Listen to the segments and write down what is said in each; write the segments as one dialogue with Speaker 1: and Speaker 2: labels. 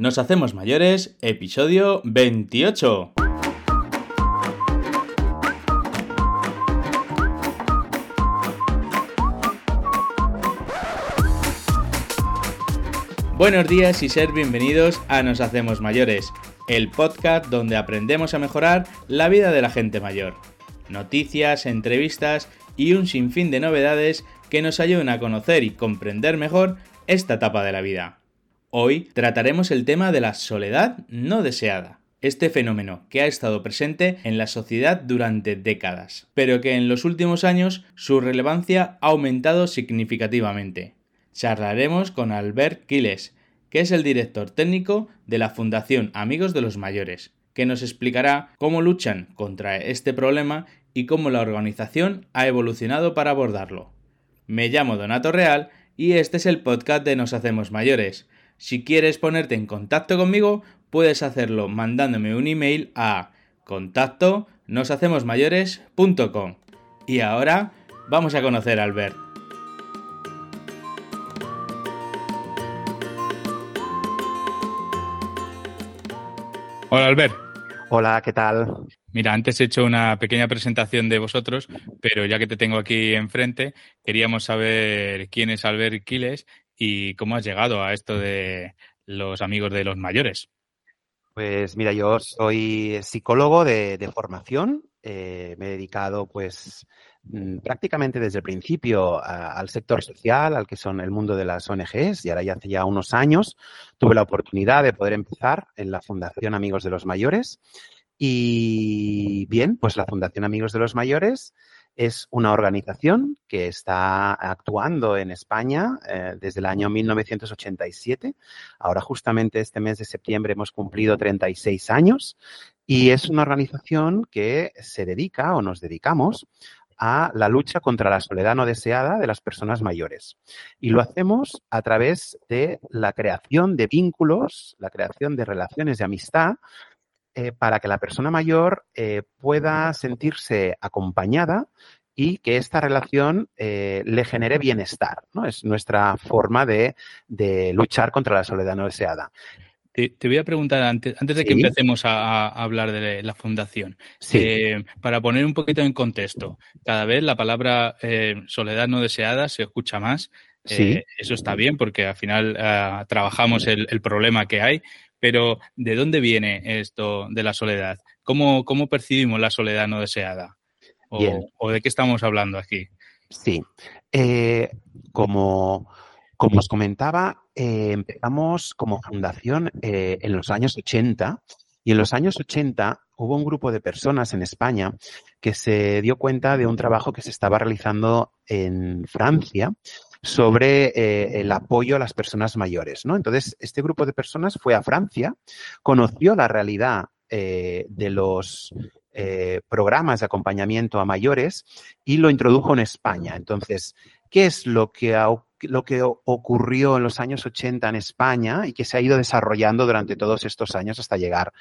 Speaker 1: Nos hacemos mayores, episodio 28. Buenos días y ser bienvenidos a Nos Hacemos Mayores, el podcast donde aprendemos a mejorar la vida de la gente mayor. Noticias, entrevistas y un sinfín de novedades que nos ayuden a conocer y comprender mejor esta etapa de la vida. Hoy trataremos el tema de la soledad no deseada, este fenómeno que ha estado presente en la sociedad durante décadas, pero que en los últimos años su relevancia ha aumentado significativamente. Charlaremos con Albert Quiles, que es el director técnico de la Fundación Amigos de los Mayores, que nos explicará cómo luchan contra este problema y cómo la organización ha evolucionado para abordarlo. Me llamo Donato Real y este es el podcast de Nos Hacemos Mayores si quieres ponerte en contacto conmigo, puedes hacerlo mandándome un email a contacto noshacemosmayores.com. Y ahora vamos a conocer a Albert. Hola Albert.
Speaker 2: Hola, ¿qué tal?
Speaker 1: Mira, antes he hecho una pequeña presentación de vosotros, pero ya que te tengo aquí enfrente, queríamos saber quién es Albert Quiles y cómo has llegado a esto de los amigos de los mayores.
Speaker 2: Pues mira, yo soy psicólogo de, formación. Eh, me he dedicado pues mm, prácticamente desde el principio al sector social, al que son el mundo de las ONGs, y ahora ya hace ya unos años tuve la oportunidad de poder empezar en la Fundación Amigos de los Mayores. Y bien, pues la Fundación Amigos de los Mayores es una organización que está actuando en España eh, desde el año 1987. Ahora justamente este mes de septiembre hemos cumplido 36 años y es una organización que se dedica o nos dedicamos a la lucha contra la soledad no deseada de las personas mayores. Y lo hacemos a través de la creación de vínculos, la creación de relaciones de amistad eh, para que la persona mayor eh, pueda sentirse acompañada y que esta relación eh, le genere bienestar. ¿no? Es nuestra forma de, luchar contra la soledad no deseada.
Speaker 1: Te, voy a preguntar antes, antes de que empecemos a, hablar de la fundación, para poner un poquito en contexto, cada vez la palabra soledad no deseada se escucha más. eso está bien porque al final ah, trabajamos el, el, problema que hay, pero, ¿de dónde viene esto de la soledad? ¿Cómo, cómo percibimos la soledad no deseada? ¿O, de qué estamos hablando aquí?
Speaker 2: Sí. Eh, como, como os comentaba, eh, empezamos como fundación eh, en los años 80 y en los años 80 hubo un grupo de personas en España que se dio cuenta de un trabajo que se estaba realizando en Francia sobre eh, el apoyo a las personas mayores, ¿no? Entonces, este grupo de personas fue a Francia, conoció la realidad eh, de los eh, programas de acompañamiento a mayores y lo introdujo en España. Entonces, ¿qué es lo que, lo que ocurrió en los años 80 en España y que se ha ido desarrollando durante todos estos años hasta llegar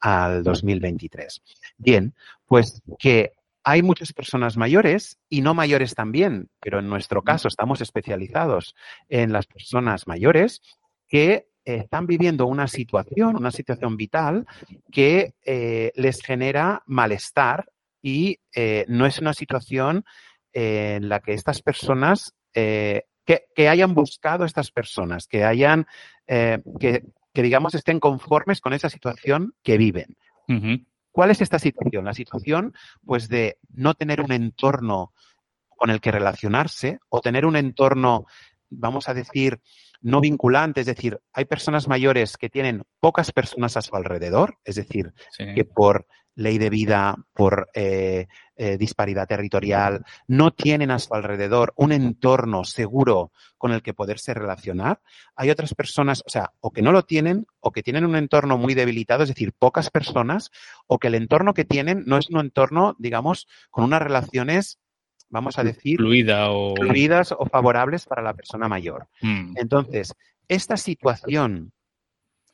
Speaker 2: al 2023? Bien, pues que hay muchas personas mayores y no mayores también, pero en nuestro caso estamos especializados en las personas mayores que están viviendo una situación, una situación vital que eh, les genera malestar y eh, no es una situación en la que estas personas, eh, que, hayan buscado estas personas, que hayan, que, digamos estén conformes con esa situación que viven. ¿Cuál es esta situación? La situación, pues, de no tener un entorno con el que relacionarse o tener un entorno, vamos a decir, no vinculante, es decir, hay personas mayores que tienen pocas personas a su alrededor, es decir, que por ley de vida, por eh, eh, disparidad territorial, no tienen a su alrededor un entorno seguro con el que poderse relacionar. Hay otras personas, o sea, o que no lo tienen, o que tienen un entorno muy debilitado, es decir, pocas personas, o que el entorno que tienen no es un entorno, digamos, con unas relaciones vamos a decir,
Speaker 1: Fluida o...
Speaker 2: fluidas o favorables para la persona mayor. Mm. Entonces, esta situación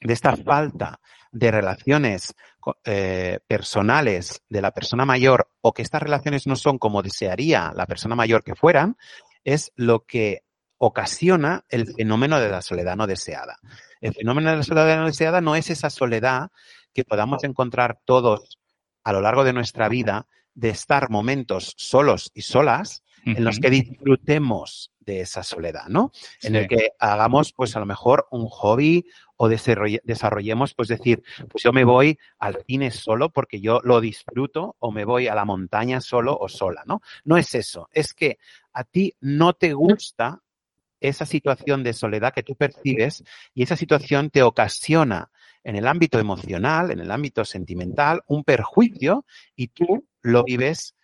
Speaker 2: de esta falta de relaciones eh, personales de la persona mayor o que estas relaciones no son como desearía la persona mayor que fueran, es lo que ocasiona el fenómeno de la soledad no deseada. El fenómeno de la soledad no deseada no es esa soledad que podamos encontrar todos a lo largo de nuestra vida de estar momentos solos y solas en los que disfrutemos de esa soledad, ¿no? En el que hagamos, pues a lo mejor un hobby o desarrollemos, pues decir, pues yo me voy al cine solo porque yo lo disfruto o me voy a la montaña solo o sola, ¿no? No es eso, es que a ti no te gusta esa situación de soledad que tú percibes y esa situación te ocasiona en el ámbito emocional, en el ámbito sentimental, un perjuicio y tú lo vives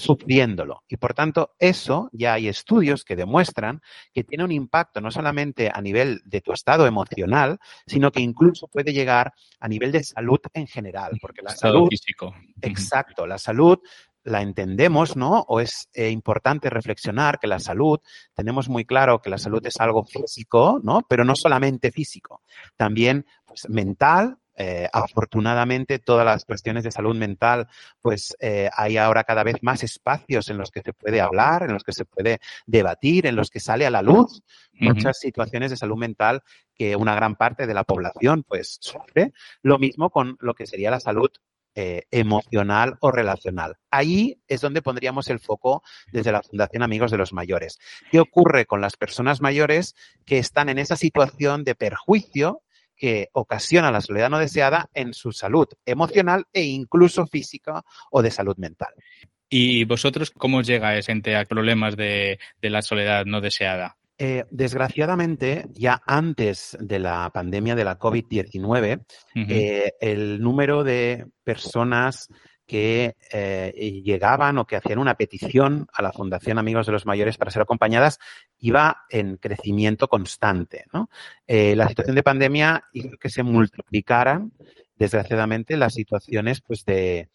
Speaker 2: sufriéndolo. Y por tanto, eso ya hay estudios que demuestran que tiene un impacto no solamente a nivel de tu estado emocional, sino que incluso puede llegar a nivel de salud en general. Porque la salud.
Speaker 1: físico.
Speaker 2: Exacto, la salud la entendemos, ¿no? O es eh, importante reflexionar que la salud, tenemos muy claro que la salud es algo físico, ¿no? Pero no solamente físico, también pues, mental, eh, afortunadamente, todas las cuestiones de salud mental, pues eh, hay ahora cada vez más espacios en los que se puede hablar, en los que se puede debatir, en los que sale a la luz muchas situaciones de salud mental que una gran parte de la población pues sufre. Lo mismo con lo que sería la salud eh, emocional o relacional. Ahí es donde pondríamos el foco desde la Fundación Amigos de los Mayores. ¿Qué ocurre con las personas mayores que están en esa situación de perjuicio que ocasiona la soledad no deseada en su salud emocional e incluso física o de salud mental.
Speaker 1: ¿Y vosotros cómo llegáis gente a problemas de, la soledad no deseada?
Speaker 2: Eh, desgraciadamente, ya antes de la pandemia de la COVID-19, eh, el número de personas que eh, llegaban o que hacían una petición a la Fundación Amigos de los Mayores para ser acompañadas iba en crecimiento constante. Eh, la situación de pandemia hizo que se multiplicaran, desgraciadamente, las situaciones pues, de,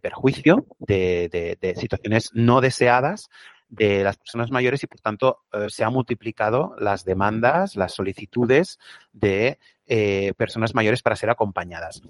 Speaker 2: perjuicio, de, situaciones no deseadas de las personas mayores y, por tanto, eh, se han multiplicado las demandas, las solicitudes de personas mayores para ser acompañadas.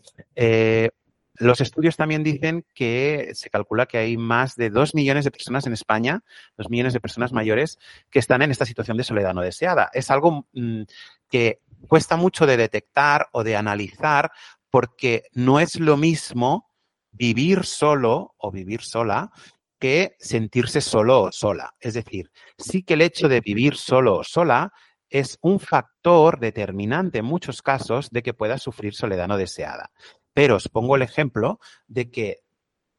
Speaker 2: Los estudios también dicen que se calcula que hay más de dos millones de personas en España, dos millones de personas mayores, que están en esta situación de soledad no deseada. Es algo mm, que cuesta mucho de detectar o de analizar porque no es lo mismo vivir solo o vivir sola que sentirse solo o sola. Es decir, sí que el hecho de vivir solo o sola es un factor determinante en muchos casos de que pueda sufrir soledad no deseada. Pero os pongo el ejemplo de que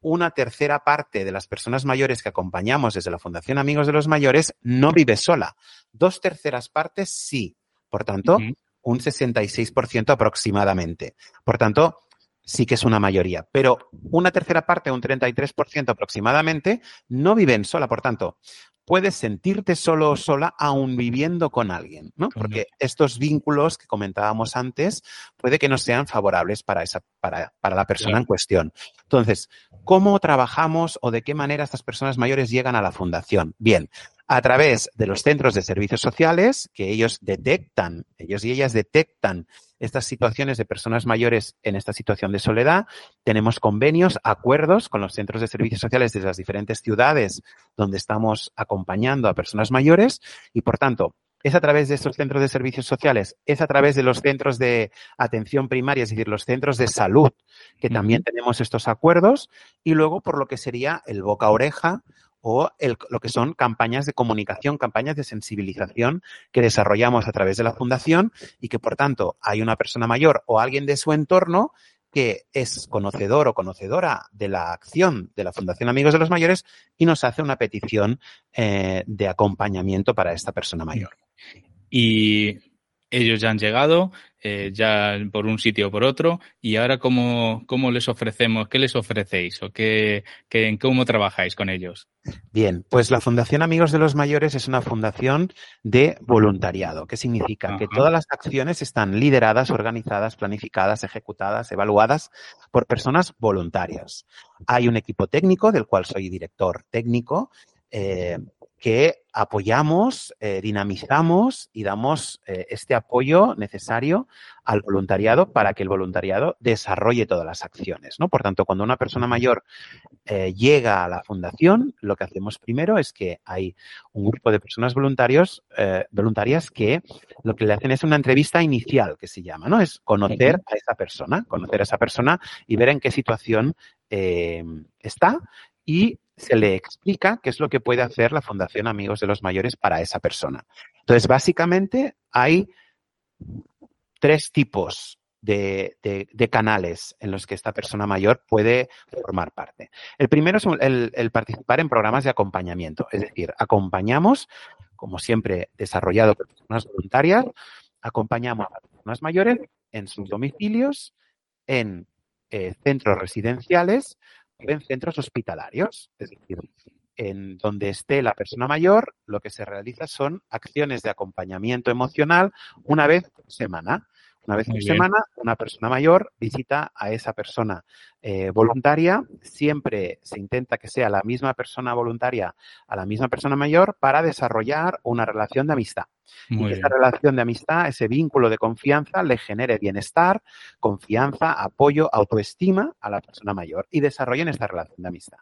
Speaker 2: una tercera parte de las personas mayores que acompañamos desde la Fundación Amigos de los Mayores no vive sola. Dos terceras partes sí. Por tanto, un 66% aproximadamente. Por tanto, sí que es una mayoría. Pero una tercera parte, un 33% aproximadamente, no viven sola. Por tanto, puedes sentirte solo o sola aún viviendo con alguien, ¿no? Porque estos vínculos que comentábamos antes puede que no sean favorables para, esa, para, para la persona en cuestión. Entonces, ¿cómo trabajamos o de qué manera estas personas mayores llegan a la fundación? Bien, a través de los centros de servicios sociales que ellos detectan, ellos y ellas detectan estas situaciones de personas mayores en esta situación de soledad. Tenemos convenios, acuerdos con los centros de servicios sociales de las diferentes ciudades donde estamos acompañando a personas mayores y, por tanto, es a través de estos centros de servicios sociales, es a través de los centros de atención primaria, es decir, los centros de salud, que también tenemos estos acuerdos, y luego por lo que sería el boca a oreja o lo que son campañas de comunicación, campañas de sensibilización que desarrollamos a través de la fundación y que, por tanto, hay una persona mayor o alguien de su entorno que es conocedor o conocedora de la acción de la Fundación Amigos de los Mayores y nos hace una petición eh, de acompañamiento para esta persona mayor.
Speaker 1: Y ellos ya han llegado, eh, ya por un sitio o por otro, y ahora cómo, cómo les ofrecemos, qué les ofrecéis o qué, qué, cómo trabajáis con ellos.
Speaker 2: Bien, pues la Fundación Amigos de los Mayores es una fundación de voluntariado. ¿Qué significa? Que todas las acciones están lideradas, organizadas, planificadas, ejecutadas, evaluadas por personas voluntarias. Hay un equipo técnico del cual soy director técnico. Eh, que apoyamos, eh, dinamizamos y damos eh, este apoyo necesario al voluntariado para que el voluntariado desarrolle todas las acciones. ¿no? Por tanto, cuando una persona mayor eh, llega a la fundación, lo que hacemos primero es que hay un grupo de personas voluntarios, voluntarias que lo que le hacen es una entrevista inicial, que se llama, ¿no? Es conocer a esa persona, conocer a esa persona y ver en qué situación está y se le explica qué es lo que puede hacer la Fundación Amigos de los Mayores para esa persona. Entonces, básicamente hay tres tipos de, canales en los que esta persona mayor puede formar parte. El primero es el, participar en programas de acompañamiento, es decir, acompañamos, como siempre desarrollado por personas voluntarias, acompañamos a personas mayores en sus domicilios, en eh, centros residenciales en centros hospitalarios. Es decir, en donde esté la persona mayor, lo que se realiza son acciones de acompañamiento emocional una vez por semana. Una vez por semana, una persona mayor visita a esa persona eh, voluntaria. Siempre se intenta que sea la misma persona voluntaria a la misma persona mayor para desarrollar una relación de amistad. y que esa relación de amistad, ese vínculo de confianza, le genere bienestar, confianza, apoyo, autoestima a la persona mayor y desarrollen esta relación de amistad.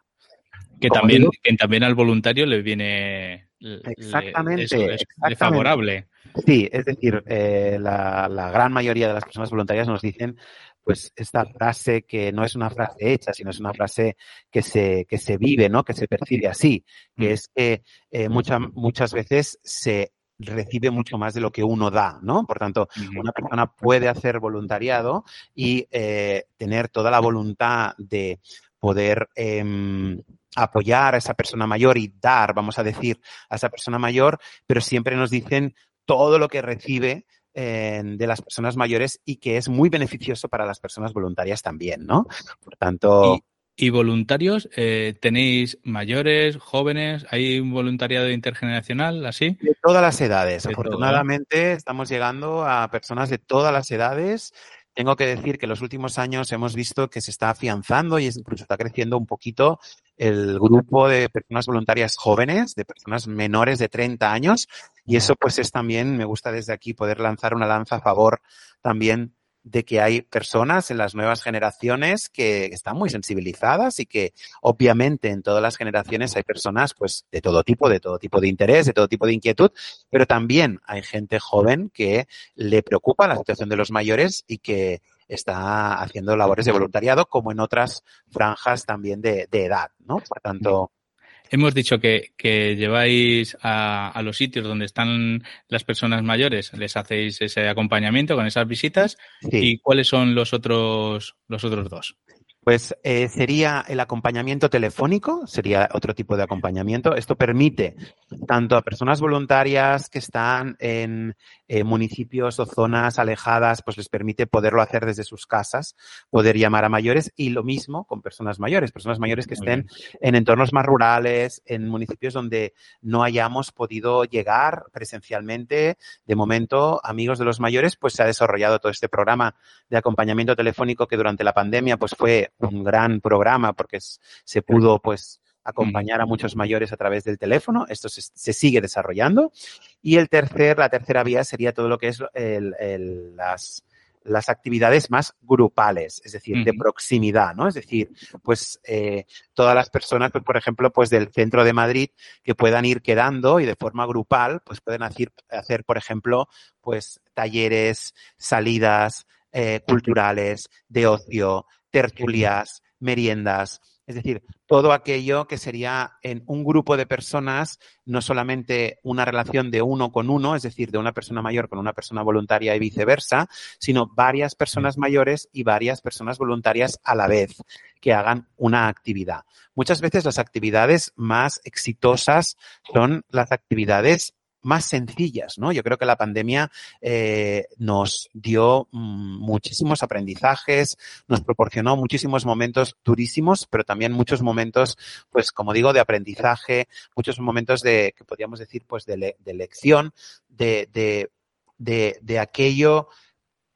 Speaker 1: Que también, que también al voluntario le viene
Speaker 2: exactamente,
Speaker 1: favorable.
Speaker 2: Sí, es decir, eh, la, gran mayoría de las personas voluntarias nos dicen pues esta frase que no es una frase hecha, sino es una frase que se, que se vive, ¿no? Que se percibe así, que mm. es que eh, muchas veces se recibe mucho más de lo que uno da, ¿no? Por tanto, una persona puede hacer voluntariado y eh, tener toda la voluntad de poder em, apoyar a esa persona mayor y dar, vamos a decir, a esa persona mayor, pero siempre nos dicen todo lo que recibe eh, de las personas mayores y que es muy beneficioso para las personas voluntarias también, ¿no? Por tanto...
Speaker 1: ¿Y, voluntarios? Eh, ¿Tenéis mayores, jóvenes? ¿Hay un voluntariado intergeneracional así?
Speaker 2: De todas las edades. Afortunadamente estamos llegando a personas de todas las edades tengo que decir que en los últimos años hemos visto que se está afianzando y incluso está creciendo un poquito el grupo de personas voluntarias jóvenes, de personas menores de 30 años. Y eso pues es también, me gusta desde aquí poder lanzar una lanza a favor también de que hay personas en las nuevas generaciones que están muy sensibilizadas y que obviamente en todas las generaciones hay personas pues de todo tipo, de todo tipo de interés, de todo tipo de inquietud, pero también hay gente joven que le preocupa la situación de los mayores y que está haciendo labores de voluntariado como en otras franjas también de, de edad, ¿no? Por tanto,
Speaker 1: Hemos dicho que, lleváis a, los sitios donde están las personas mayores, les hacéis ese acompañamiento con esas visitas. ¿Y cuáles son los otros, los otros dos?
Speaker 2: Pues eh, sería el acompañamiento telefónico, sería otro tipo de acompañamiento. Esto permite tanto a personas voluntarias que están en eh, municipios o zonas alejadas, pues les permite poderlo hacer desde sus casas, poder llamar a mayores y lo mismo con personas mayores, personas mayores que estén en entornos más rurales, en municipios donde no hayamos podido llegar presencialmente. De momento, amigos de los mayores, pues se ha desarrollado todo este programa de acompañamiento telefónico que durante la pandemia pues fue un gran programa porque se pudo pues acompañar a muchos mayores a través del teléfono. Esto se, sigue desarrollando. Y el tercer, la tercera vía sería todo lo que es las, las actividades más grupales, es decir, de proximidad, ¿no? Es decir, pues eh, todas las personas, pues, por ejemplo, pues del centro de Madrid que puedan ir quedando y de forma grupal, pues pueden hacer, hacer por ejemplo, pues talleres, salidas eh, culturales, de ocio, tertulias, meriendas, es decir, todo aquello que sería en un grupo de personas, no solamente una relación de uno con uno, es decir, de una persona mayor con una persona voluntaria y viceversa, sino varias personas mayores y varias personas voluntarias a la vez que hagan una actividad. Muchas veces las actividades más exitosas son las actividades más sencillas, ¿no? Yo creo que la pandemia eh, nos dio mm, muchísimos aprendizajes, nos proporcionó muchísimos momentos durísimos, pero también muchos momentos, pues como digo, de aprendizaje, muchos momentos de, que podríamos decir, pues de, de lección, de, de, de, aquello,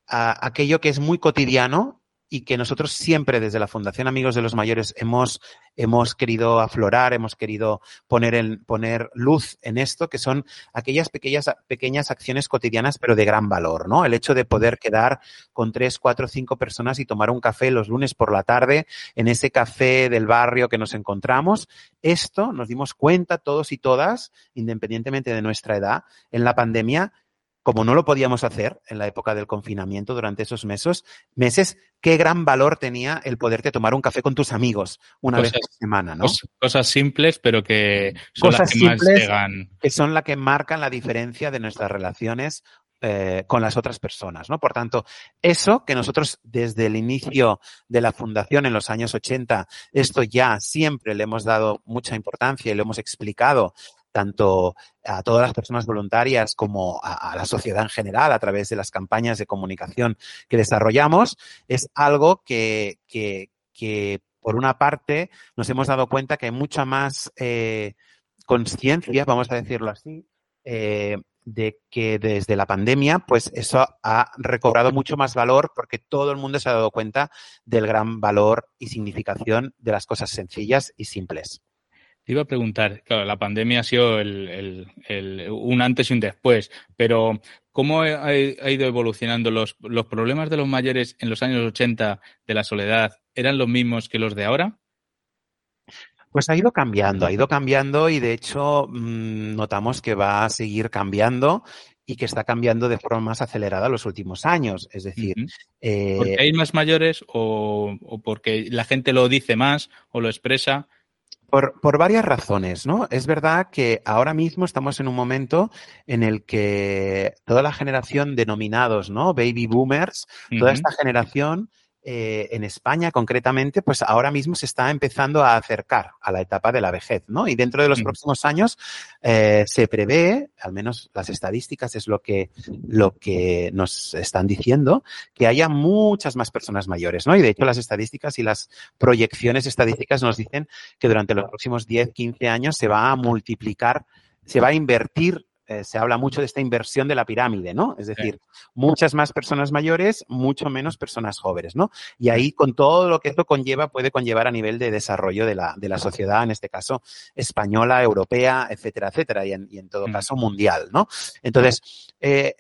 Speaker 2: aquello que es muy cotidiano y que nosotros siempre desde la Fundación Amigos de los Mayores hemos, hemos querido aflorar, hemos querido poner, poner luz en esto, que son aquellas pequeñas, pequeñas acciones cotidianas, pero de gran valor, ¿no? El hecho de poder quedar con tres, cuatro, cinco personas y tomar un café los lunes por la tarde en ese café del barrio que nos encontramos. Esto nos dimos cuenta todos y todas, independientemente de nuestra edad, en la pandemia, como no lo podíamos hacer en la época del confinamiento durante esos meses, meses, qué gran valor tenía el poderte tomar un café con tus amigos una vez a la semana, ¿no?
Speaker 1: Cosas simples, pero que son las que más llegan.
Speaker 2: Que son las que marcan la diferencia de nuestras relaciones eh, con las otras personas, ¿no? Por tanto, eso que nosotros desde el inicio de la fundación en los años 80, esto ya siempre le hemos dado mucha importancia y lo hemos explicado tanto a todas las personas voluntarias como a, la sociedad en general a través de las campañas de comunicación que desarrollamos, es algo que, que, que por una parte, nos hemos dado cuenta que hay mucha más eh, conciencia, vamos a decirlo así, eh, de que desde la pandemia, pues eso ha recobrado mucho más valor porque todo el mundo se ha dado cuenta del gran valor y significación de las cosas sencillas y simples.
Speaker 1: Te iba a preguntar, claro, la pandemia ha sido el, un antes y un después, pero ¿cómo ha, ido evolucionando los, los problemas de los mayores en los años 80 de la soledad? ¿Eran los mismos que los de ahora?
Speaker 2: Pues ha ido cambiando, ha ido cambiando y de hecho mm, notamos que va a seguir cambiando y que está cambiando de forma más acelerada los últimos años. Es decir,
Speaker 1: ¿porque hay más mayores o, o, porque la gente lo dice más o lo expresa?
Speaker 2: Por, varias razones, ¿no? Es verdad que ahora mismo estamos en un momento en el que toda la generación denominados, ¿no? Baby boomers, toda esta generación eh, en España concretamente, pues ahora mismo se está empezando a acercar a la etapa de la vejez, ¿no? Y dentro de los próximos años eh, se prevé, al menos las estadísticas es lo que, lo que nos están diciendo, que haya muchas más personas mayores, ¿no? Y de hecho las estadísticas y las proyecciones estadísticas nos dicen que durante los próximos 10, 15 años se va a multiplicar, se va a invertir eh, se habla mucho de esta inversión de la pirámide, ¿no? Es decir, muchas más personas mayores, mucho menos personas jóvenes, ¿no? Y ahí con todo lo que esto conlleva, puede conllevar a nivel de desarrollo de la, de la sociedad, en este caso española, europea, etcétera, etcétera, y en, todo caso mundial, ¿no? Entonces, eh,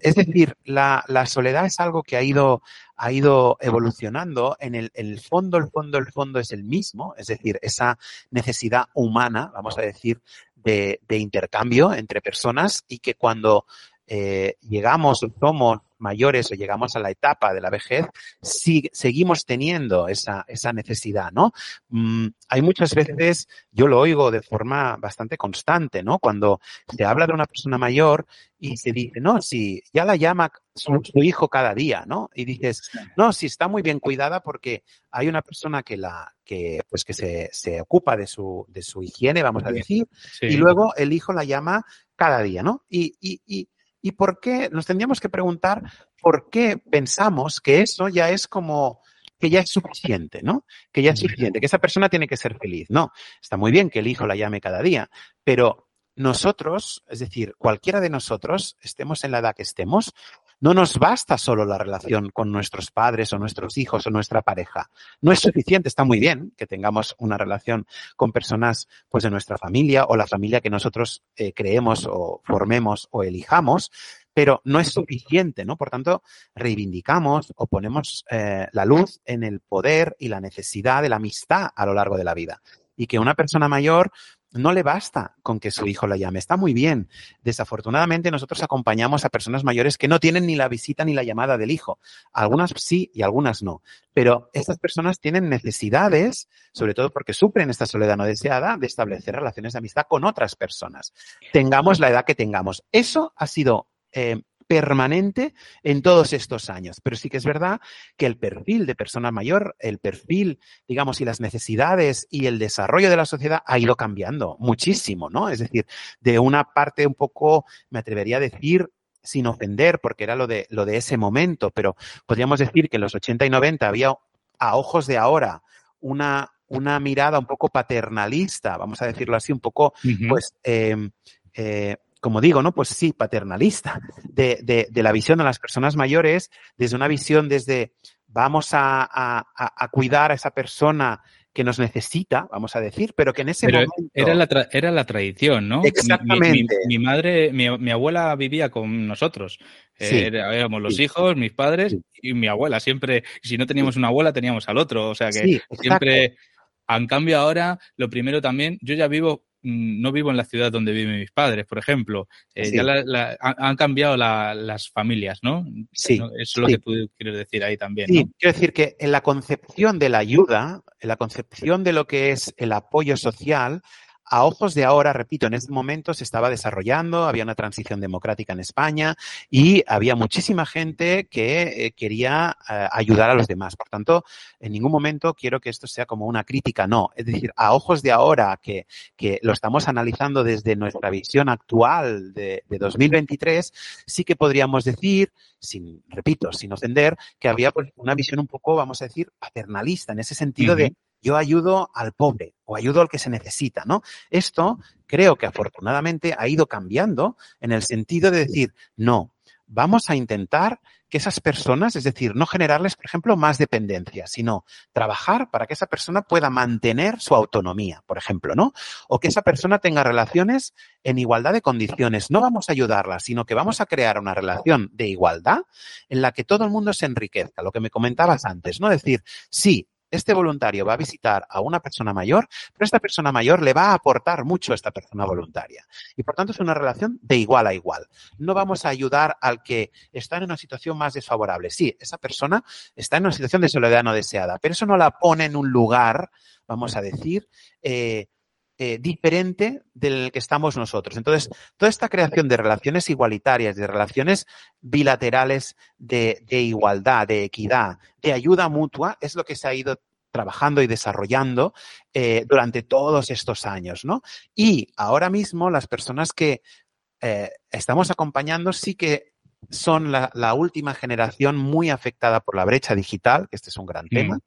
Speaker 2: es decir, la, la soledad es algo que ha ido ha ido evolucionando. En el, el, fondo, el fondo, el fondo es el mismo, es decir, esa necesidad humana, vamos a decir, de, intercambio entre personas y que cuando eh, llegamos, somos mayores o llegamos a la etapa de la vejez, si, seguimos teniendo esa, esa necesidad, ¿no? Mm, hay muchas veces, yo lo oigo de forma bastante constante, ¿no? Cuando se habla de una persona mayor y se dice, no, si ya la llama su, hijo cada día, ¿no? Y dices, no, si está muy bien cuidada porque hay una persona que la, que, pues que se, se ocupa de su, de su higiene, vamos a decir, y luego el hijo la llama cada día, ¿no? Y, y, y ¿Y por qué? Nos tendríamos que preguntar por qué pensamos que eso ya es como que ya es suficiente, ¿no? Que ya es suficiente, que esa persona tiene que ser feliz. No, está muy bien que el hijo la llame cada día, pero nosotros, es decir, cualquiera de nosotros, estemos en la edad que estemos, no nos basta solo la relación con nuestros padres o nuestros hijos o nuestra pareja. No es suficiente, está muy bien que tengamos una relación con personas pues de nuestra familia o la familia que nosotros eh, creemos o formemos o elijamos, pero no es suficiente, ¿no? Por tanto, reivindicamos o ponemos eh, la luz en el poder y la necesidad de la amistad a lo largo de la vida. Y que una persona mayor no le basta con que su hijo la llame. Está muy bien. Desafortunadamente, nosotros acompañamos a personas mayores que no tienen ni la visita ni la llamada del hijo. Algunas sí y algunas no. Pero estas personas tienen necesidades, sobre todo porque sufren esta soledad no deseada, de establecer relaciones de amistad con otras personas. Tengamos la edad que tengamos. Eso ha sido eh, permanente en todos estos años. Pero sí que es verdad que el perfil de persona mayor, el perfil, digamos, y las necesidades y el desarrollo de la sociedad ha ido cambiando muchísimo, ¿no? Es decir, de una parte un poco, me atrevería a decir, sin ofender, porque era lo de, lo de ese momento, pero podríamos decir que en los 80 y 90 había a ojos de ahora una, una mirada un poco paternalista, vamos a decirlo así, un poco, pues, eh, eh, como digo, ¿no? Pues sí, paternalista, de, de, de, la visión de las personas mayores, desde una visión desde vamos a, cuidar a esa persona que nos necesita, vamos a decir, pero que en ese momento...
Speaker 1: Era la, era la tradición, ¿no?
Speaker 2: Exactamente.
Speaker 1: Mi, madre, mi, abuela vivía con nosotros. éramos los hijos, mis padres y mi abuela. Siempre, si no teníamos una abuela, teníamos al otro. O sea que siempre... En cambio, ahora, lo primero también, yo ya vivo no vivo en la ciudad donde viven mis padres, por ejemplo. Eh, ya han cambiado las familias, ¿no?
Speaker 2: Sí.
Speaker 1: Eso es lo que tú quieres decir ahí también.
Speaker 2: Sí, quiero decir que en la concepción de la ayuda, en la concepción de lo que es el apoyo social, a ojos de ahora, repito, en ese momento se estaba desarrollando, había una transición democrática en España y había muchísima gente que eh, quería eh, ayudar a los demás. Por tanto, en ningún momento quiero que esto sea como una crítica, no. Es decir, a ojos de ahora que, que lo estamos analizando desde nuestra visión actual de, de 2023, sí que podríamos decir, sin, repito, sin ofender, que había pues, una visión un poco, vamos a decir, paternalista, en ese sentido de yo ayudo al pobre o ayudo al que se necesita, ¿no? Esto creo que afortunadamente ha ido cambiando en el sentido de decir, no, vamos a intentar que esas personas, es decir, no generarles, por ejemplo, más dependencia, sino trabajar para que esa persona pueda mantener su autonomía, por ejemplo, ¿no? O que esa persona tenga relaciones en igualdad de condiciones. No vamos a ayudarla, sino que vamos a crear una relación de igualdad en la que todo el mundo se enriquezca, lo que me comentabas antes, ¿no? Decir, sí, este voluntario va a visitar a una persona mayor, pero esta persona mayor le va a aportar mucho a esta persona voluntaria. Y por tanto es una relación de igual a igual. No vamos a ayudar al que está en una situación más desfavorable. Sí, esa persona está en una situación de soledad no deseada, pero eso no la pone en un lugar, vamos a decir, eh, eh, diferente del que estamos nosotros. Entonces, toda esta creación de relaciones igualitarias, de relaciones bilaterales de, igualdad, de equidad, de ayuda mutua, es lo que se ha ido trabajando y desarrollando eh, durante todos estos años, ¿no? Y ahora mismo las personas que eh, estamos acompañando sí que son la, última generación muy afectada por la brecha digital, que este es un gran tema,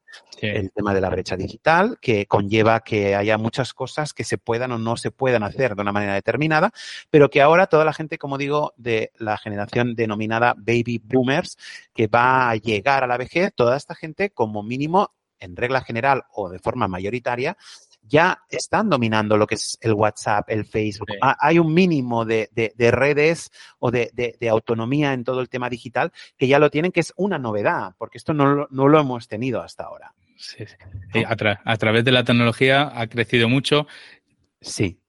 Speaker 2: el tema de la brecha digital, que conlleva que haya muchas cosas que se puedan o no se puedan hacer de una manera determinada, pero que ahora toda la gente, como digo, de la generación denominada baby boomers, que va a llegar a la vejez, toda esta gente, como mínimo, en regla general o de forma mayoritaria, ya están dominando lo que es el WhatsApp, el Facebook. Hay un mínimo de, redes o de, autonomía en todo el tema digital que ya lo tienen, que es una novedad, porque esto no, lo hemos tenido hasta ahora.
Speaker 1: Sí, A, través de la tecnología ha crecido mucho.
Speaker 2: Sí.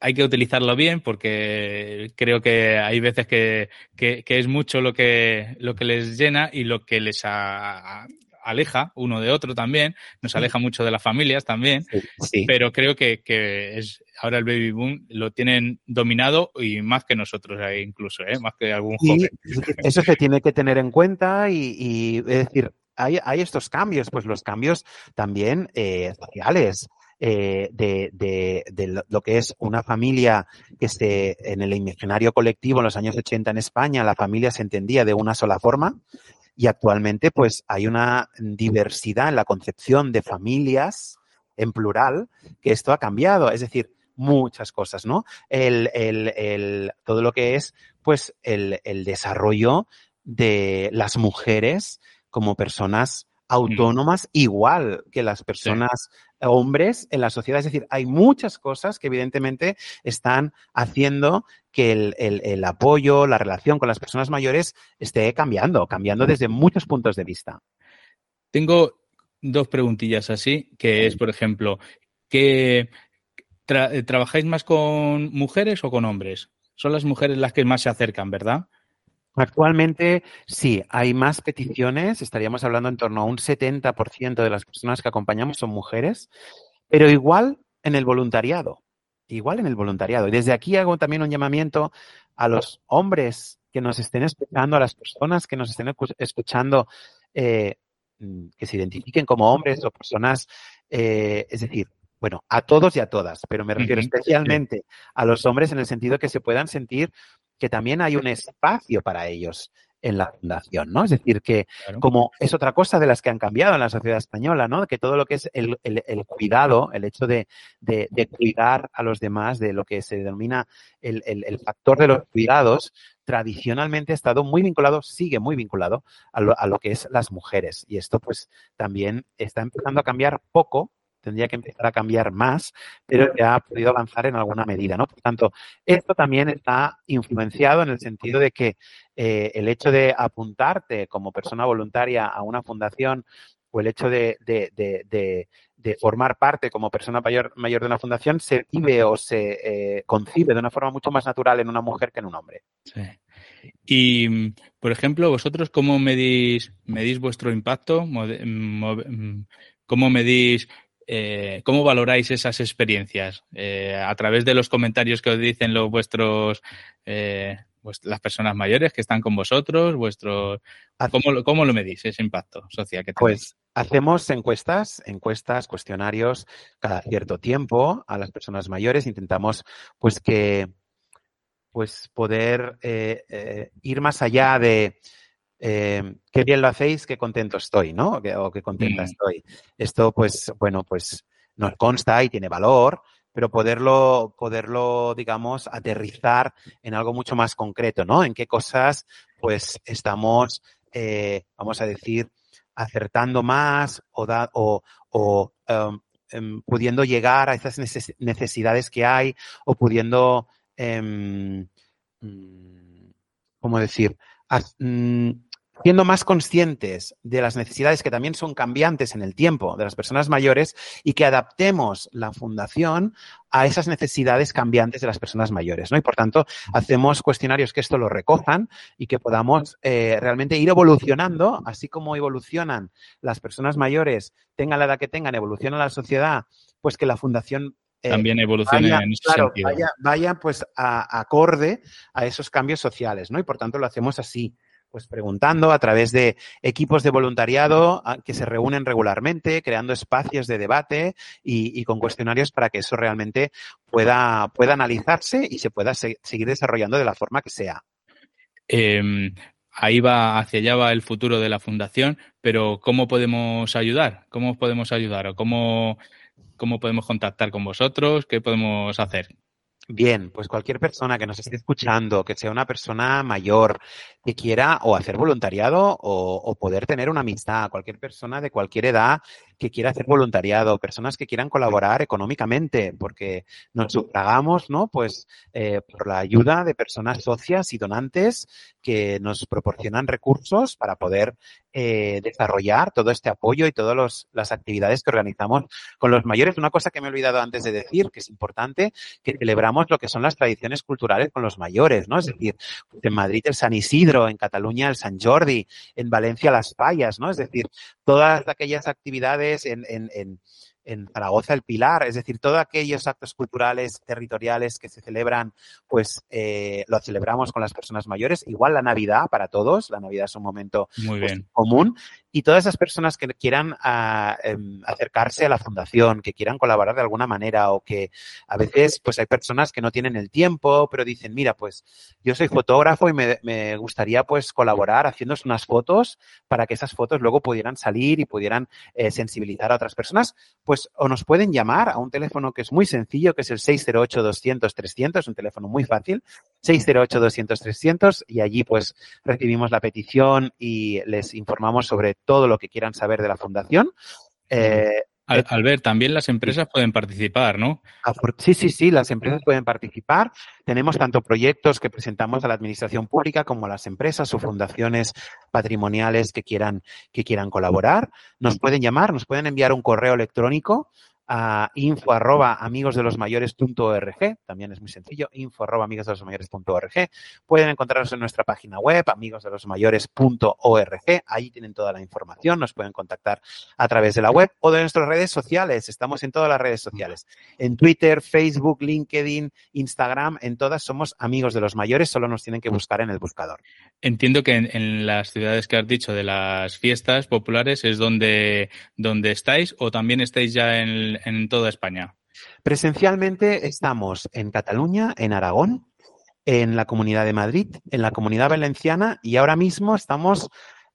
Speaker 1: Hay que utilizarlo bien porque creo que hay veces que, es mucho lo que, lo que les llena y lo que les ha, aleja uno de otro también, nos aleja mucho de las familias también, pero creo que, es ahora el baby boom lo tienen dominado y más que nosotros eh, incluso, ¿eh? más que algún joven.
Speaker 2: Eso se tiene que tener en cuenta y, es decir, hay, estos cambios, pues los cambios también eh, sociales. Eh, de, de, lo que es una familia que se, en el imaginario colectivo en los años 80 en España, la familia se entendía de una sola forma y actualmente, pues, hay una diversidad en la concepción de familias en plural, que esto ha cambiado. Es decir, muchas cosas, ¿no? El, el, todo lo que es, pues, el, desarrollo de las mujeres como personas. Autónomas, igual que las personas hombres en la sociedad. Es decir, hay muchas cosas que evidentemente están haciendo que el, apoyo, la relación con las personas mayores esté cambiando, cambiando desde muchos puntos de vista.
Speaker 1: Tengo dos preguntillas así, que es, por ejemplo, que ¿trabajáis más con mujeres o con hombres? Son las mujeres las que más se acercan, ¿verdad?
Speaker 2: Actualmente sí, hay más peticiones, estaríamos hablando en torno a un 70% de las personas que acompañamos son mujeres, pero igual en el voluntariado, igual en el voluntariado. Y desde aquí hago también un llamamiento a los hombres que nos estén escuchando, a las personas que nos estén escuchando, eh, que se identifiquen como hombres o personas, eh, es decir, bueno, a todos y a todas, pero me refiero especialmente a los hombres en el sentido que se puedan sentir que también hay un espacio para ellos en la fundación, ¿no? Es decir, que como es otra cosa de las que han cambiado en la sociedad española, ¿no? Que todo lo que es el, cuidado, el hecho de, cuidar a los demás, de lo que se denomina el, factor de los cuidados, tradicionalmente ha estado muy vinculado, sigue muy vinculado a lo, a lo que es las mujeres. Y esto pues también está empezando a cambiar poco, tendría que empezar a cambiar más, pero ya ha podido avanzar en alguna medida, ¿no? Por tanto, esto también está influenciado en el sentido de que eh, el hecho de apuntarte como persona voluntaria a una fundación o el hecho de, formar parte como persona mayor, mayor, de una fundación se vive o se eh, concibe de una forma mucho más natural en una mujer que en un hombre.
Speaker 1: Sí. Y, por ejemplo, vosotros, ¿cómo medís, medís vuestro impacto? ¿Cómo medís eh, ¿cómo valoráis esas experiencias? Eh, a través de los comentarios que os dicen los vuestros eh, las personas mayores que están con vosotros, vuestros ¿cómo, ¿cómo, lo medís ese impacto social que
Speaker 2: tenéis? Pues hacemos encuestas, encuestas, cuestionarios cada cierto tiempo a las personas mayores. Intentamos pues que pues poder ir más allá de eh, qué bien lo hacéis, qué contento estoy, ¿no? O qué, contenta mm. estoy. Esto, pues, bueno, pues nos consta y tiene valor, pero poderlo, poderlo, digamos, aterrizar en algo mucho más concreto, ¿no? En qué cosas, pues, estamos, eh, vamos a decir, acertando más o, o, em, em, pudiendo llegar a esas necesidades que hay o pudiendo, em, mm, ¿cómo decir? Mm, siendo más conscientes de las necesidades que también son cambiantes en el tiempo de las personas mayores y que adaptemos la fundación a esas necesidades cambiantes de las personas mayores, ¿no? Y por tanto, hacemos cuestionarios que esto lo recojan y que podamos eh, realmente ir evolucionando, así como evolucionan las personas mayores, tengan la edad que tengan, evoluciona la sociedad, pues que la fundación
Speaker 1: eh, también evolucione en ese sentido.
Speaker 2: Vaya, vaya pues a, acorde a esos cambios sociales, ¿no? Y por tanto lo hacemos así pues preguntando a través de equipos de voluntariado ah, que se reúnen regularmente, creando espacios de debate y, con cuestionarios para que eso realmente pueda, pueda analizarse y se pueda seguir desarrollando de la forma que sea.
Speaker 1: Em, ahí va, hacia allá va el futuro de la fundación, pero ¿cómo podemos ayudar? ¿Cómo podemos ayudar? ¿O cómo, cómo podemos contactar con vosotros? ¿Qué podemos hacer?
Speaker 2: Bien, pues cualquier persona que nos esté escuchando, que sea una persona mayor, que quiera o hacer voluntariado o, poder tener una amistad, cualquier persona de cualquier edad que quiera hacer voluntariado, personas que quieran colaborar económicamente, porque nos sufragamos, ¿no? Pues eh, por la ayuda de personas socias y donantes que nos proporcionan recursos para poder eh, desarrollar todo este apoyo y todas las actividades que organizamos con los mayores. Una cosa que me he olvidado antes de decir, que es importante, que celebramos lo que son las tradiciones culturales con los mayores, ¿no? Es decir, en Madrid el San Isidro, en Cataluña el San Jordi, en Valencia las Fallas, ¿no? Es decir, todas aquellas actividades en, en, en en Zaragoza el Pilar, es decir, todos aquellos actos culturales territoriales que se celebran, pues eh, lo celebramos con las personas mayores. Igual la Navidad para todos, la Navidad es un momento pues, común y todas esas personas que quieran ah, em, acercarse a la fundación, que quieran colaborar de alguna manera o que a veces pues hay personas que no tienen el tiempo, pero dicen, mira, pues yo soy fotógrafo y me, gustaría pues colaborar haciéndose unas fotos para que esas fotos luego pudieran salir y pudieran eh, sensibilizar a otras personas, pues o nos pueden llamar a un teléfono que es muy sencillo, que es el 608-200-300, un teléfono muy fácil, 608-200-300 y allí pues recibimos la petición y les informamos sobre todo lo que quieran saber de la fundación.
Speaker 1: Eh, Albert, también las empresas pueden participar, ¿no?
Speaker 2: Sí, sí, sí, las empresas pueden participar. Tenemos tanto proyectos que presentamos a la administración pública como a las empresas o fundaciones patrimoniales que quieran, que quieran colaborar. Nos pueden llamar, nos pueden enviar un correo electrónico a info arroba amigosdelosmayores.org, también es muy sencillo, info arroba amigosdelosmayores.org. Pueden encontrarnos en nuestra página web, amigosdelosmayores.org, ahí tienen toda la información, nos pueden contactar a través de la web o de nuestras redes sociales, estamos en todas las redes sociales, en Twitter, Facebook, LinkedIn, Instagram, en todas somos amigos de los mayores, solo nos tienen que buscar en el buscador.
Speaker 1: Entiendo que en, las ciudades que has dicho de las fiestas populares es donde, donde estáis o también estáis ya en, en toda España?
Speaker 2: Presencialmente estamos en Cataluña, en Aragón, en la Comunidad de Madrid, en la Comunidad Valenciana y ahora mismo estamos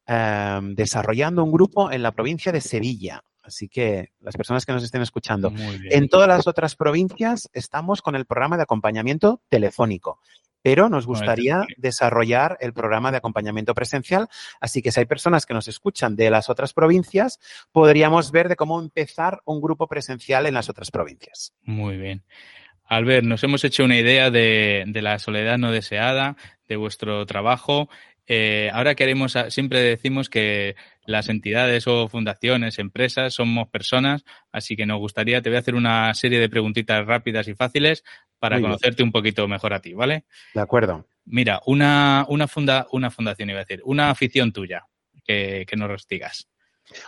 Speaker 2: eh, desarrollando un grupo en la provincia de Sevilla. Así que las personas que nos estén escuchando, en todas las otras provincias estamos con el programa de acompañamiento telefónico pero nos gustaría desarrollar el programa de acompañamiento presencial. Así que si hay personas que nos escuchan de las otras provincias, podríamos ver de cómo empezar un grupo presencial en las otras provincias.
Speaker 1: Muy bien. Albert, nos hemos hecho una idea de, de la soledad no deseada, de vuestro trabajo eh, ahora queremos, siempre decimos que las entidades o fundaciones, empresas, somos personas, así que nos gustaría, te voy a hacer una serie de preguntitas rápidas y fáciles para conocerte un poquito mejor a ti, ¿vale?
Speaker 2: De acuerdo.
Speaker 1: Mira, una, una, funda, una fundación, iba a decir, una afición tuya que, que nos digas.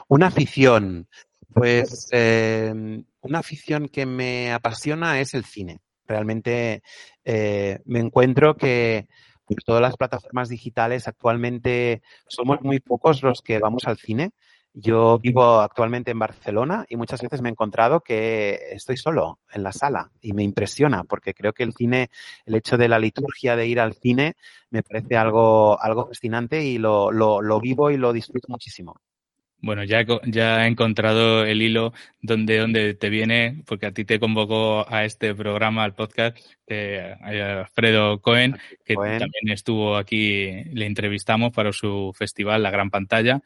Speaker 2: Una afición, pues eh, una afición que me apasiona es el cine. Realmente eh, me encuentro que todas las plataformas digitales actualmente somos muy pocos los que vamos al cine. Yo vivo actualmente en Barcelona y muchas veces me he encontrado que estoy solo en la sala y me impresiona porque creo que el cine, el hecho de la liturgia de ir al cine me parece algo, algo fascinante y lo, lo, lo vivo y lo disfruto muchísimo.
Speaker 1: Bueno, ya, ya he encontrado el hilo donde, donde te viene, porque a ti te convocó a este programa, al podcast, eh, Alfredo Cohen, que también estuvo aquí, le entrevistamos para su festival La Gran Pantalla,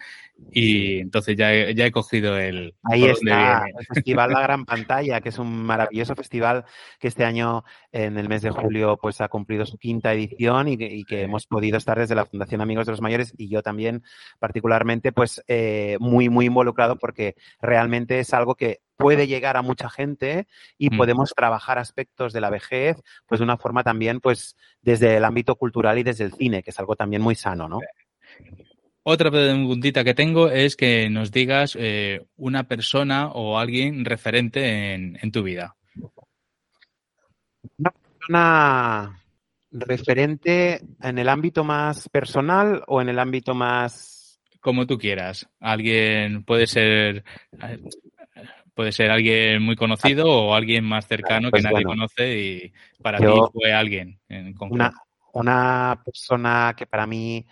Speaker 1: y entonces ya he, ya he cogido el...
Speaker 2: Ahí está, el Festival La Gran Pantalla, que es un maravilloso festival que este año, en el mes de julio, pues ha cumplido su quinta edición y que, y que hemos podido estar desde la Fundación Amigos de los Mayores y yo también particularmente, pues... Eh, muy, muy involucrado porque realmente es algo que puede llegar a mucha gente y mm. podemos trabajar aspectos de la vejez, pues de una forma también, pues desde el ámbito cultural y desde el cine, que es algo también muy sano, ¿no?
Speaker 1: Otra preguntita que tengo es que nos digas eh, una persona o alguien referente en, en tu vida.
Speaker 2: Una persona referente en el ámbito más personal o en el ámbito más
Speaker 1: como tú quieras. Alguien puede ser puede ser alguien muy conocido o alguien más cercano que pues nadie conoce y para ti fue alguien en
Speaker 2: una, una persona que para mí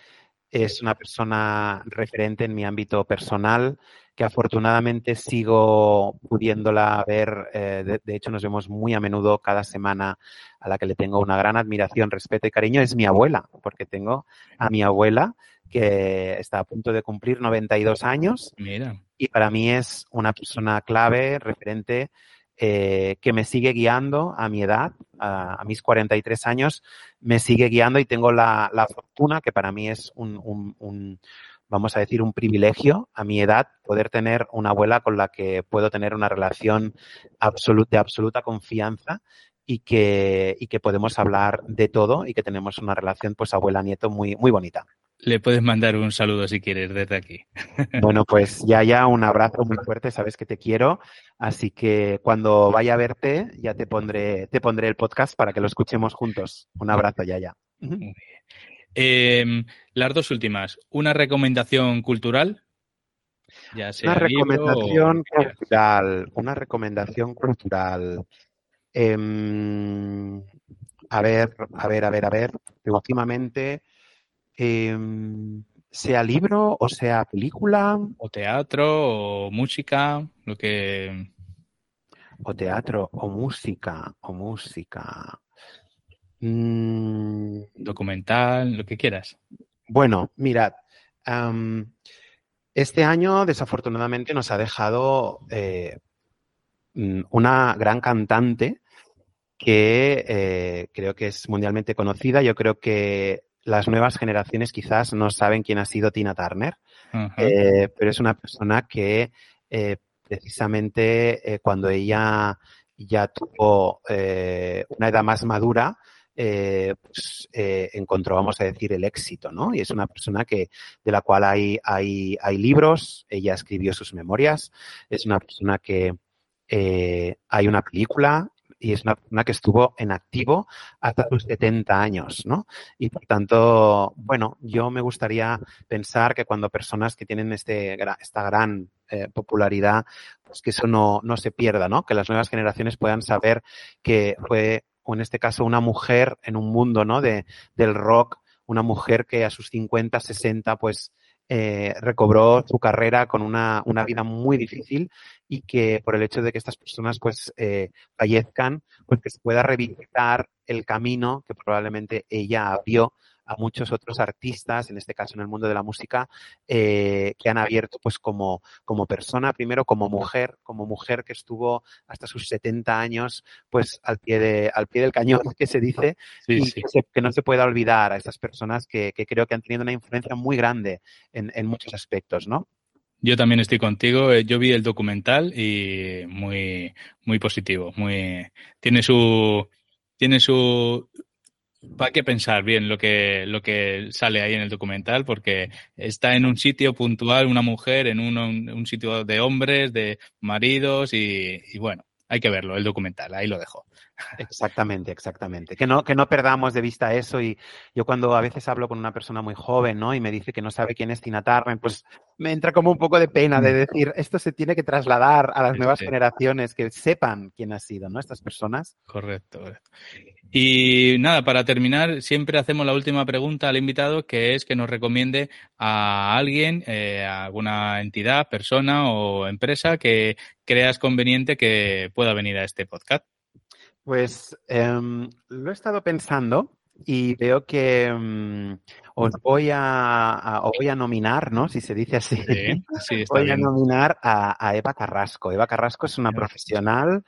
Speaker 2: es una persona referente en mi ámbito personal, que afortunadamente sigo pudiéndola ver. Eh, de, hecho, nos vemos muy a menudo cada semana, a la que le tengo una gran admiración, respeto y cariño. Es mi abuela, porque tengo a mi abuela que está a punto de cumplir 92 años.
Speaker 1: Mira.
Speaker 2: Y para mí es una persona clave, referente, eh, que me sigue guiando a mi edad, a, mis 43 años, me sigue guiando y tengo la, fortuna, que para mí es un, vamos a decir, un privilegio a mi edad, poder tener una abuela con la que puedo tener una relación absoluta, de absoluta confianza y que, y que podemos hablar de todo y que tenemos una relación, pues, abuela-nieto muy, muy bonita.
Speaker 1: Le puedes mandar un saludo si quieres desde aquí.
Speaker 2: Bueno, pues ya, ya, un abrazo muy fuerte, sabes que te quiero. Así que cuando vaya a verte, ya te pondré, te pondré el podcast para que lo escuchemos juntos. Un abrazo, ya, ya.
Speaker 1: Em, las dos últimas. ¿Una recomendación cultural?
Speaker 2: Ya sea una recomendación cultural. Una recomendación cultural. Em, a ver, a ver, a ver, a ver. Últimamente Em, sea libro o sea película.
Speaker 1: O teatro o música, lo que...
Speaker 2: O teatro o música, o música. Mm.
Speaker 1: Documental, lo que quieras.
Speaker 2: Bueno, mirad, este año desafortunadamente nos ha dejado eh, mm, una gran cantante que eh, creo que es mundialmente conocida. Yo creo que las nuevas generaciones quizás no saben quién ha sido Tina Turner, eh, pero es una persona que eh, precisamente eh, cuando ella ya tuvo una edad más madura, pues, encontró, vamos a decir, el éxito, ¿no? Y es una persona que, de la cual hay, hay, hay libros, ella escribió sus memorias, es una persona que hay una película, y es una persona que estuvo en activo hasta sus 70 años, ¿no? Y por tanto, bueno, yo me gustaría pensar que cuando personas que tienen este, esta gran eh, popularidad, pues que eso no, no se pierda, ¿no? Que las nuevas generaciones puedan saber que fue o en este caso una mujer en un mundo, ¿no? De, del rock, una mujer que a sus 50, 60, pues eh, recobró su carrera con una, una, vida muy difícil y que por el hecho de que estas personas pues eh, fallezcan, pues que se pueda revisitar el camino que probablemente ella vio a muchos otros artistas, en este caso en el mundo de la música, eh, que han abierto pues como, como persona, primero como mujer, como mujer que estuvo hasta sus 70 años pues al pie, de, al pie del cañón, que se dice,
Speaker 1: Sí,
Speaker 2: y
Speaker 1: sí.
Speaker 2: Que, se- que no se pueda olvidar a estas personas que, que creo que han tenido una influencia muy grande en, en muchos aspectos, ¿no?
Speaker 1: Yo también estoy contigo. eh, Yo vi el documental y muy, muy positivo. Muy, tiene su, tiene su, hay que pensar bien lo que, lo que sale ahí en el documental, porque está en un sitio puntual una mujer, en un, un sitio de hombres, de maridos y, y bueno, hay que verlo, el documental, ahí lo dejo.
Speaker 2: Exactamente, exactamente. Que no, que no perdamos de vista eso. Y yo cuando a veces hablo con una persona muy joven, ¿no? Y me dice que no sabe quién es Tina Turner, pues me entra como un poco de pena de decir, esto se tiene que trasladar a las nuevas
Speaker 1: sí.
Speaker 2: generaciones, que sepan quién ha sido, ¿no? Estas personas.
Speaker 1: Correcto, correcto. Y nada, para terminar, siempre hacemos la última pregunta al invitado, que es que nos recomiende a alguien, eh, a alguna entidad, persona o empresa que creas conveniente que pueda venir a este podcast.
Speaker 2: Pues em, lo he estado pensando y veo que em, os voy a, a- os voy a nominar, ¿no? Si se dice así.
Speaker 1: Sí, sí, está
Speaker 2: Voy a nominar a, a Eva Carrasco. Eva Carrasco es una profesional,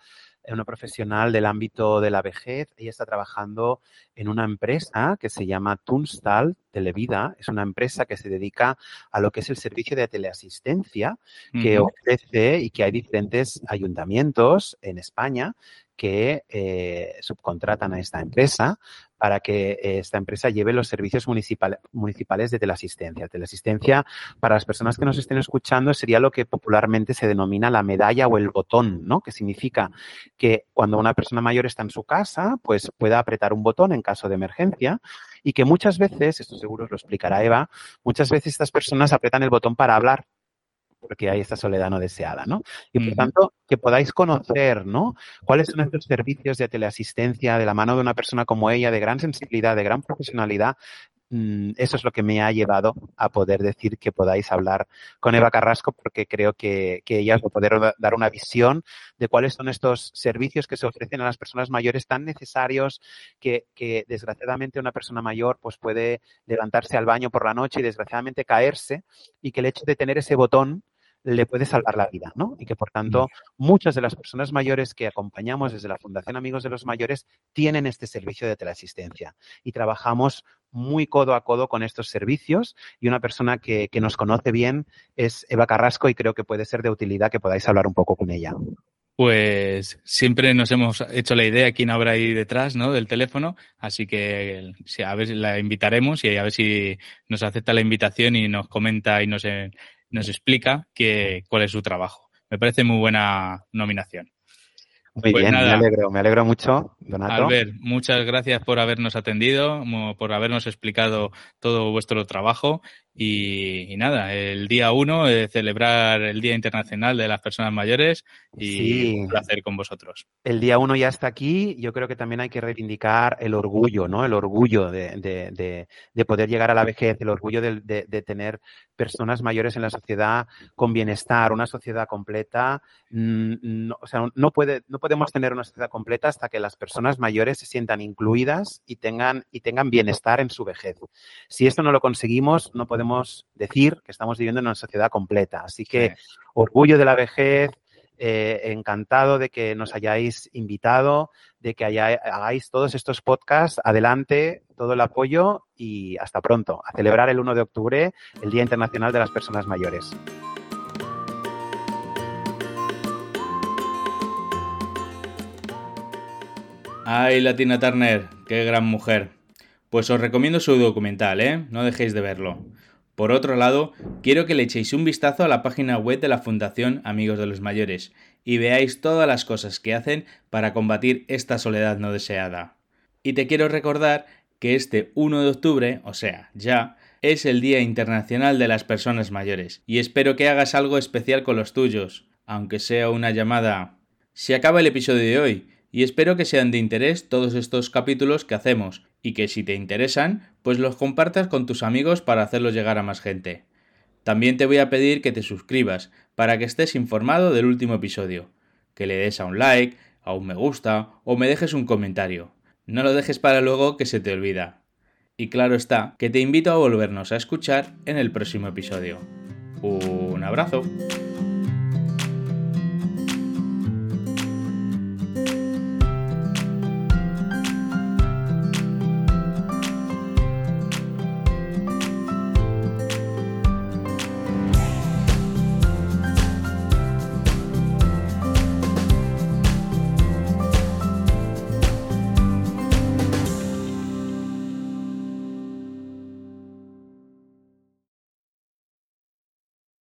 Speaker 2: una profesional del ámbito de la vejez. Ella está trabajando en una empresa que se llama Tunstall Televida. Es una empresa que se dedica a lo que es el servicio de teleasistencia que ofrece y que hay diferentes ayuntamientos en España que eh, subcontratan a esta empresa para que eh, esta empresa lleve los servicios municipal- municipales de teleasistencia. Teleasistencia, para las personas que nos estén escuchando, sería lo que popularmente se denomina la medalla o el botón, ¿no? Que significa que cuando una persona mayor está en su casa, pues pueda apretar un botón en caso de emergencia y que muchas veces, esto seguro os lo explicará Eva, muchas veces estas personas apretan el botón para hablar porque hay esta soledad no deseada, ¿no? Y por tanto, que podáis conocer, ¿no? Cuáles son estos servicios de teleasistencia de la mano de una persona como ella, de gran sensibilidad, de gran profesionalidad. Mm, Eso es lo que me ha llevado a poder decir que podáis hablar con Eva Carrasco, porque creo que, que ella os va a poder da- dar una visión de cuáles son estos servicios que se ofrecen a las personas mayores tan necesarios que, que desgraciadamente una persona mayor pues puede levantarse al baño por la noche y desgraciadamente caerse y que el hecho de tener ese botón le puede salvar la vida, ¿no? Y que por tanto muchas de las personas mayores que acompañamos desde la Fundación Amigos de los Mayores tienen este servicio de teleasistencia y trabajamos muy codo a codo con estos servicios y una persona que, que nos conoce bien es Eva Carrasco y creo que puede ser de utilidad que podáis hablar un poco con ella.
Speaker 1: Pues siempre nos hemos hecho la idea quién habrá ahí detrás, ¿no? Del teléfono, así que a ver si la invitaremos y a ver si nos acepta la invitación y nos comenta y nos, eh, nos explica que, cuál es su trabajo. Me parece muy buena nominación.
Speaker 2: Muy
Speaker 1: Pues
Speaker 2: bien,
Speaker 1: nada.
Speaker 2: me alegro, me alegro mucho, Donato.
Speaker 1: Albert, muchas gracias por habernos atendido, por habernos explicado todo vuestro trabajo y, y nada, el día uno, eh, celebrar el Día Internacional de las Personas Mayores y
Speaker 2: Sí.
Speaker 1: un placer con vosotros.
Speaker 2: El día uno ya está aquí. Yo creo que también hay que reivindicar el orgullo, ¿no? El orgullo de, de- de- de poder llegar a la vejez, el orgullo de, tener personas mayores en la sociedad con bienestar, una sociedad completa. Mm, no- o sea, no, puede, no podemos tener una sociedad completa hasta que las personas mayores se sientan incluidas y tengan, y tengan bienestar en su vejez. Si esto no lo conseguimos, no podemos decir que estamos viviendo en una sociedad completa. Así que
Speaker 1: Sí.
Speaker 2: orgullo de la vejez, eh, encantado de que nos hayáis invitado, de que haya- hagáis todos estos podcasts. Adelante, todo el apoyo y hasta pronto. A celebrar el 1 de octubre, el Día Internacional de las Personas Mayores.
Speaker 1: Ay, Latina Turner, qué gran mujer. Pues os recomiendo su documental, ¿eh? No dejéis de verlo. Por otro lado, quiero que le echéis un vistazo a la página web de la Fundación Amigos de los Mayores y veáis todas las cosas que hacen para combatir esta soledad no deseada. Y te quiero recordar que este 1 de octubre, o sea, ya, es el Día Internacional de las Personas Mayores y espero que hagas algo especial con los tuyos, aunque sea una llamada. Se acaba el episodio de hoy y espero que sean de interés todos estos capítulos que hacemos y que si te interesan, pues los compartas con tus amigos para hacerlos llegar a más gente. También te voy a pedir que te suscribas para que estés informado del último episodio, que le des a un like, a un me gusta o me dejes un comentario. No lo dejes para luego que se te olvida. Y claro está, que te invito a volvernos a escuchar en el próximo episodio. Un abrazo.